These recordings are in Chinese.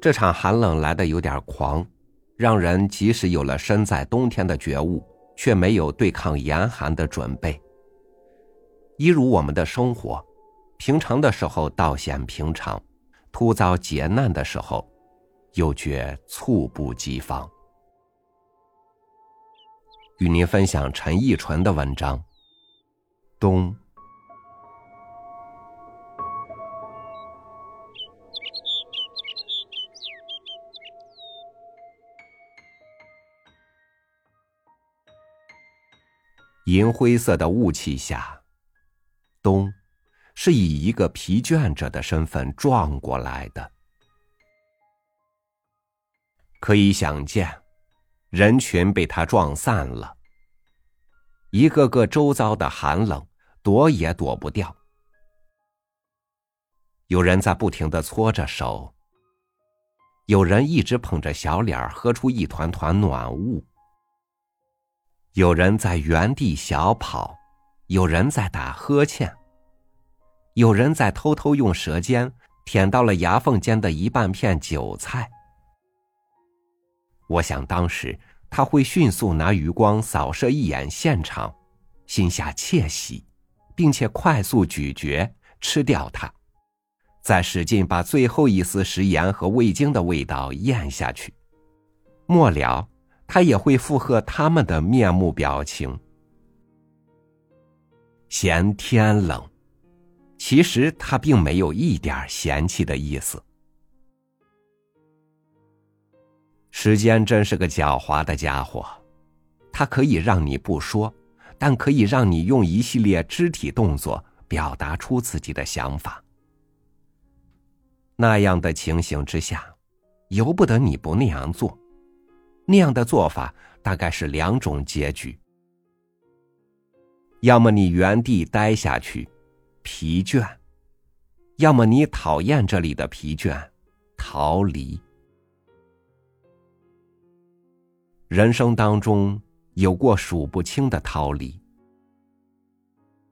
这场寒冷来的有点狂，让人即使有了身在冬天的觉悟，却没有对抗严寒的准备。一如我们的生活，平常的时候倒显平常，突遭劫难的时候，又觉猝不及防。与您分享陈奕纯的文章《冬》。银灰色的雾气下，冬是以一个疲倦者的身份撞过来的。可以想见，人群被他撞散了，一个个周遭的寒冷躲也躲不掉。有人在不停的搓着手，有人一直捧着小脸喝出一团团暖雾。有人在原地小跑，有人在打呵欠，有人在偷偷用舌尖舔到了牙缝间的一半片韭菜。我想当时他会迅速拿余光扫射一眼现场，心下窃喜，并且快速咀嚼吃掉它，再使劲把最后一丝食盐和味精的味道咽下去，末了。他也会附和他们的面目表情，嫌天冷，其实他并没有一点嫌弃的意思。时间真是个狡猾的家伙，它可以让你不说，但可以让你用一系列肢体动作表达出自己的想法。那样的情形之下，由不得你不那样做。那样的做法大概是两种结局：要么你原地待下去，疲倦；要么你讨厌这里的疲倦，逃离。人生当中有过数不清的逃离，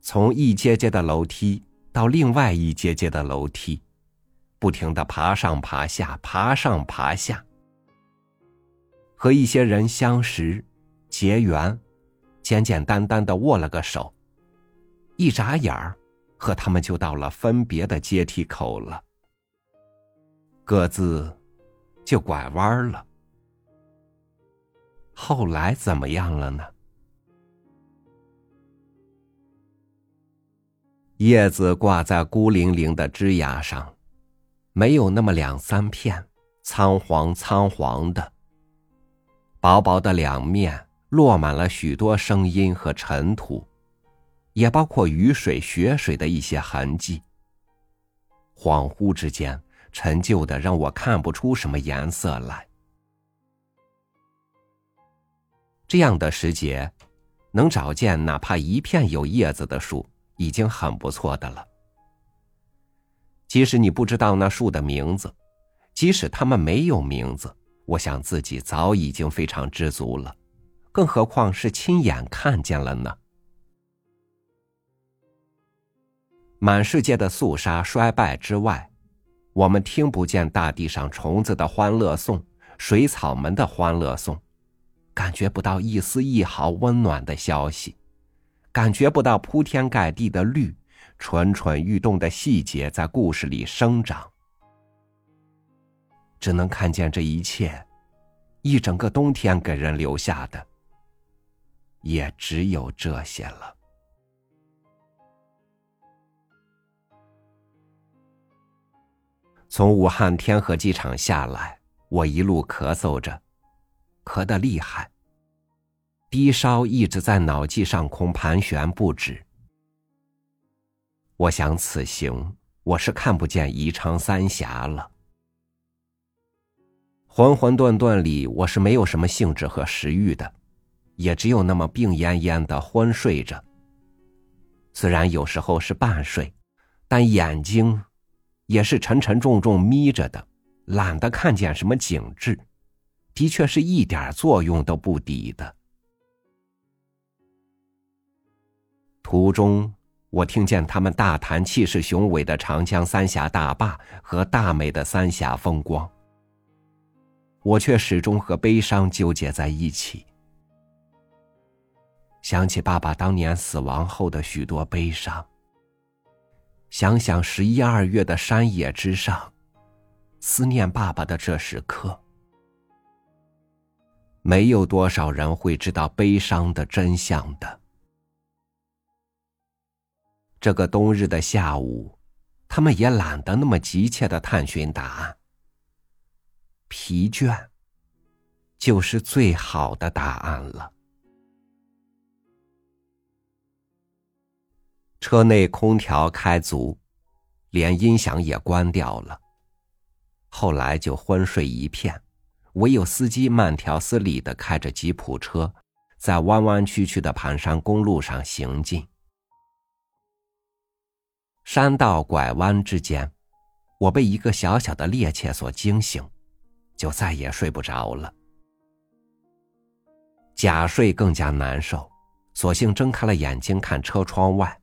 从一阶阶的楼梯到另外一阶阶的楼梯，不停的爬上爬下，爬上爬下。和一些人相识、结缘，简简单单的握了个手，一眨眼儿，和他们就到了分别的阶梯口了，各自就拐弯了。后来怎么样了呢？叶子挂在孤零零的枝桠上，没有那么两三片，苍黄苍黄的。薄薄的两面落满了许多声音和尘土，也包括雨水、雪水的一些痕迹。恍惚之间，陈旧的让我看不出什么颜色来。这样的时节，能找见哪怕一片有叶子的树，已经很不错的了。即使你不知道那树的名字，即使它们没有名字。我想自己早已经非常知足了，更何况是亲眼看见了呢？满世界的肃杀衰败之外，我们听不见大地上虫子的欢乐颂，水草们的欢乐颂，感觉不到一丝一毫温暖的消息，感觉不到铺天盖地的绿，蠢蠢欲动的细节在故事里生长。只能看见这一切，一整个冬天给人留下的，也只有这些了。从武汉天河机场下来，我一路咳嗽着，咳得厉害，低烧一直在脑际上空盘旋不止。我想此行我是看不见宜昌三峡了。浑浑沌沌里，我是没有什么兴致和食欲的，也只有那么病恹恹的昏睡着。虽然有时候是半睡，但眼睛也是沉沉重重眯着的，懒得看见什么景致，的确是一点作用都不抵的。途中，我听见他们大谈气势雄伟的长江三峡大坝和大美的三峡风光。我却始终和悲伤纠结在一起。想起爸爸当年死亡后的许多悲伤，想想十一二月的山野之上，思念爸爸的这时刻，没有多少人会知道悲伤的真相的。这个冬日的下午，他们也懒得那么急切的探寻答案。疲倦，就是最好的答案了。车内空调开足，连音响也关掉了。后来就昏睡一片，唯有司机慢条斯理的开着吉普车，在弯弯曲曲的盘山公路上行进。山道拐弯之间，我被一个小小的趔趄所惊醒，就再也睡不着了。假睡更加难受，索性睁开了眼睛看车窗外。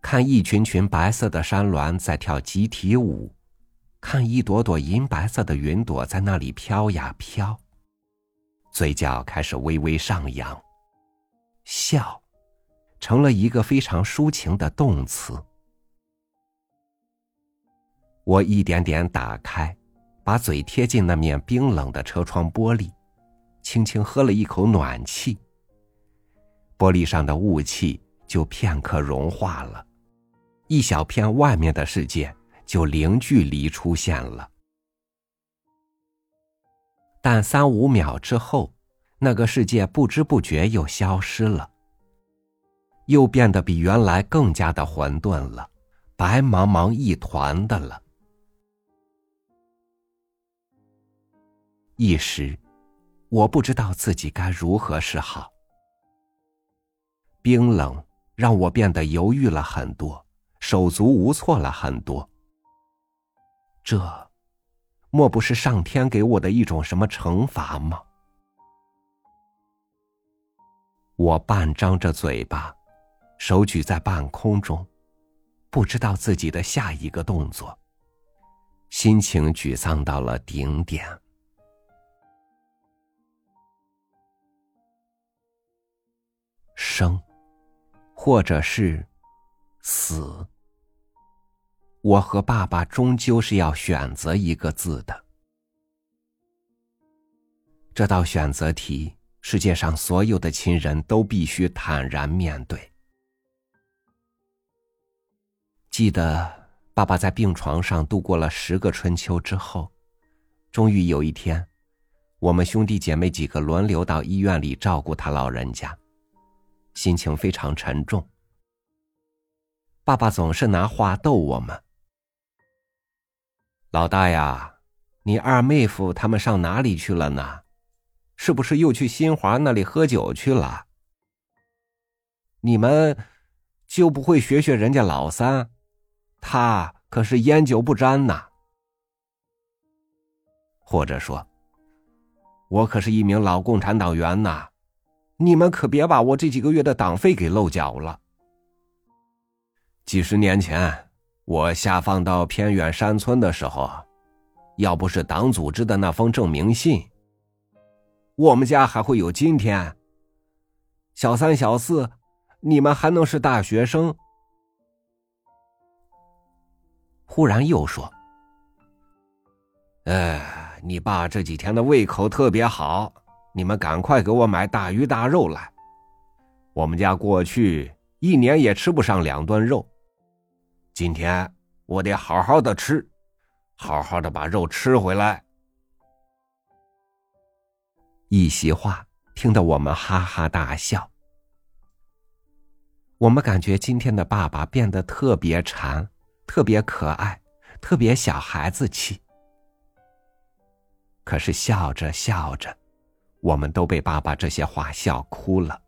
看一群群白色的山峦在跳集体舞，看一朵朵银白色的云朵在那里飘呀飘，嘴角开始微微上扬，笑，成了一个非常抒情的动词。我一点点打开，把嘴贴近那面冰冷的车窗玻璃，轻轻喝了一口暖气。玻璃上的雾气就片刻融化了。一小片外面的世界就零距离出现了，但三五秒之后，那个世界不知不觉又消失了，又变得比原来更加的混沌了，白茫茫一团的了。一时，我不知道自己该如何是好。冰冷让我变得犹豫了很多。手足无措了很多。这，莫不是上天给我的一种什么惩罚吗？我半张着嘴巴，手举在半空中，不知道自己的下一个动作。心情沮丧到了顶点。生，或者是。死，我和爸爸终究是要选择一个字的。这道选择题，世界上所有的亲人都必须坦然面对。记得爸爸在病床上度过了十个春秋之后，终于有一天，我们兄弟姐妹几个轮流到医院里照顾他老人家，心情非常沉重。爸爸总是拿话逗我们：“老大呀，你二妹夫他们上哪里去了呢？是不是又去新华那里喝酒去了？你们就不会学学人家老三？他可是烟酒不沾呐。或者说，我可是一名老共产党员呐，你们可别把我这几个月的党费给漏缴了。”几十年前，我下放到偏远山村的时候，要不是党组织的那封证明信，我们家还会有今天。小三、小四，你们还能是大学生？忽然又说：“哎，你爸这几天的胃口特别好，你们赶快给我买大鱼大肉来。我们家过去一年也吃不上两顿肉。”今天我得好好的吃，好好的把肉吃回来。一席话听得我们哈哈大笑。我们感觉今天的爸爸变得特别馋，特别可爱，特别小孩子气。可是笑着笑着，我们都被爸爸这些话笑哭了。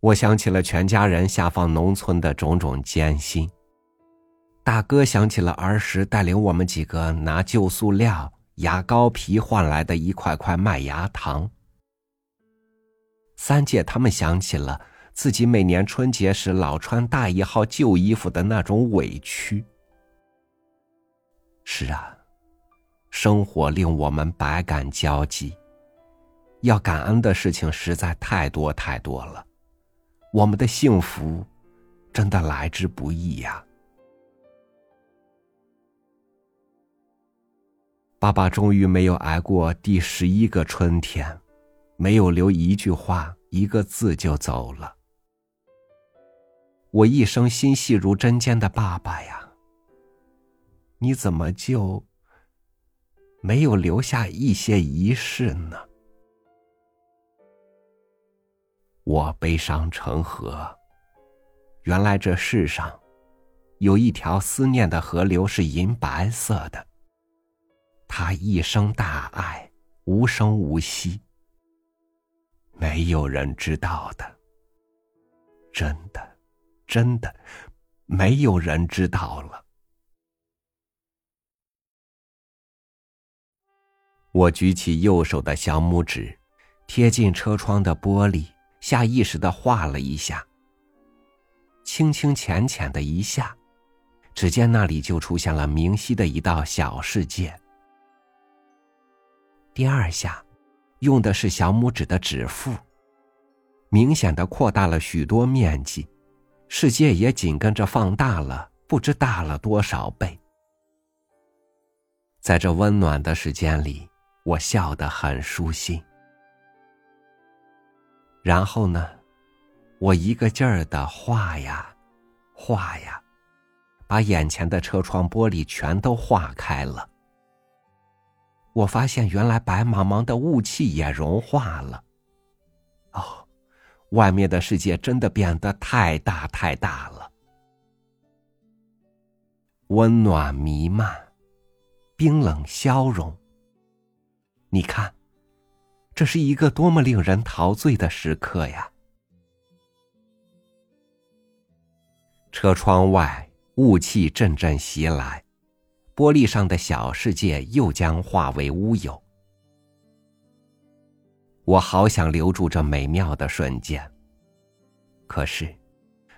我想起了全家人下放农村的种种艰辛。大哥想起了儿时带领我们几个拿旧塑料、牙膏皮换来的一块块麦芽糖。三姐他们想起了自己每年春节时老穿大一号旧衣服的那种委屈。是啊，生活令我们百感交集，要感恩的事情实在太多太多了。我们的幸福，真的来之不易呀。爸爸终于没有挨过第十一个春天，没有留一句话、一个字就走了。我一生心细如针尖的爸爸呀，你怎么就没有留下一些仪式呢？我悲伤成河。原来这世上有一条思念的河流是银白色的，它一生大爱，无声无息，没有人知道的。真的，真的，没有人知道了。我举起右手的小拇指，贴近车窗的玻璃。下意识的画了一下，轻轻浅浅的一下，只见那里就出现了明晰的一道小世界。第二下，用的是小拇指的指腹，明显的扩大了许多面积，世界也紧跟着放大了，不知大了多少倍。在这温暖的时间里，我笑得很舒心。然后呢，我一个劲儿的画呀，画呀，把眼前的车窗玻璃全都画开了。我发现原来白茫茫的雾气也融化了。哦，外面的世界真的变得太大太大了，温暖弥漫，冰冷消融。你看。这是一个多么令人陶醉的时刻呀！车窗外雾气阵阵袭来，玻璃上的小世界又将化为乌有。我好想留住这美妙的瞬间，可是，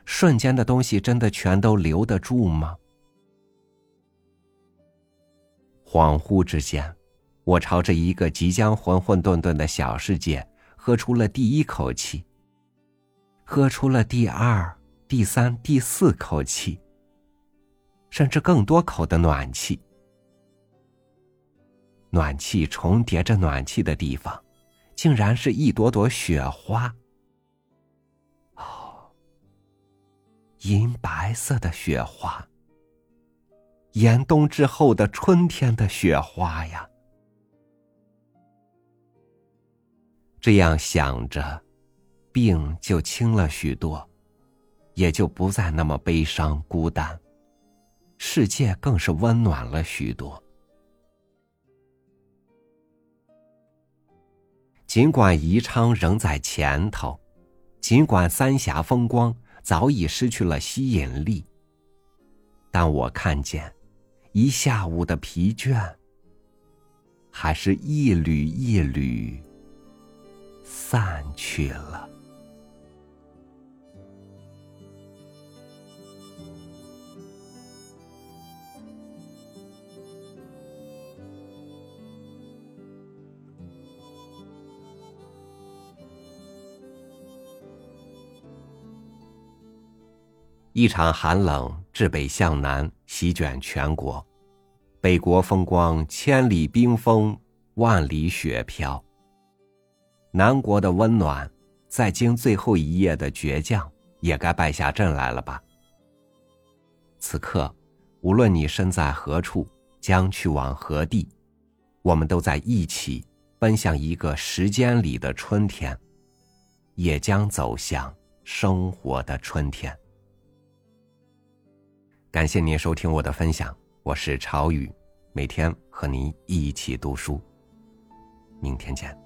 瞬间的东西真的全都留得住吗？恍惚之间。我朝着一个即将混混沌沌的小世界，喝出了第一口气。喝出了第二、第三、第四口气，甚至更多口的暖气。暖气重叠着暖气的地方，竟然是一朵朵雪花。哦，银白色的雪花，严冬之后的春天的雪花呀！这样想着，病就轻了许多，也就不再那么悲伤孤单，世界更是温暖了许多。尽管宜昌仍在前头，尽管三峡风光早已失去了吸引力，但我看见一下午的疲倦，还是一缕一缕。散去了。一场寒冷自北向南席卷全国，北国风光千里冰封，万里雪飘。南国的温暖，在经最后一夜的倔强，也该败下阵来了吧？此刻，无论你身在何处，将去往何地，我们都在一起奔向一个时间里的春天，也将走向生活的春天。感谢您收听我的分享，我是朝雨，每天和您一起读书。明天见。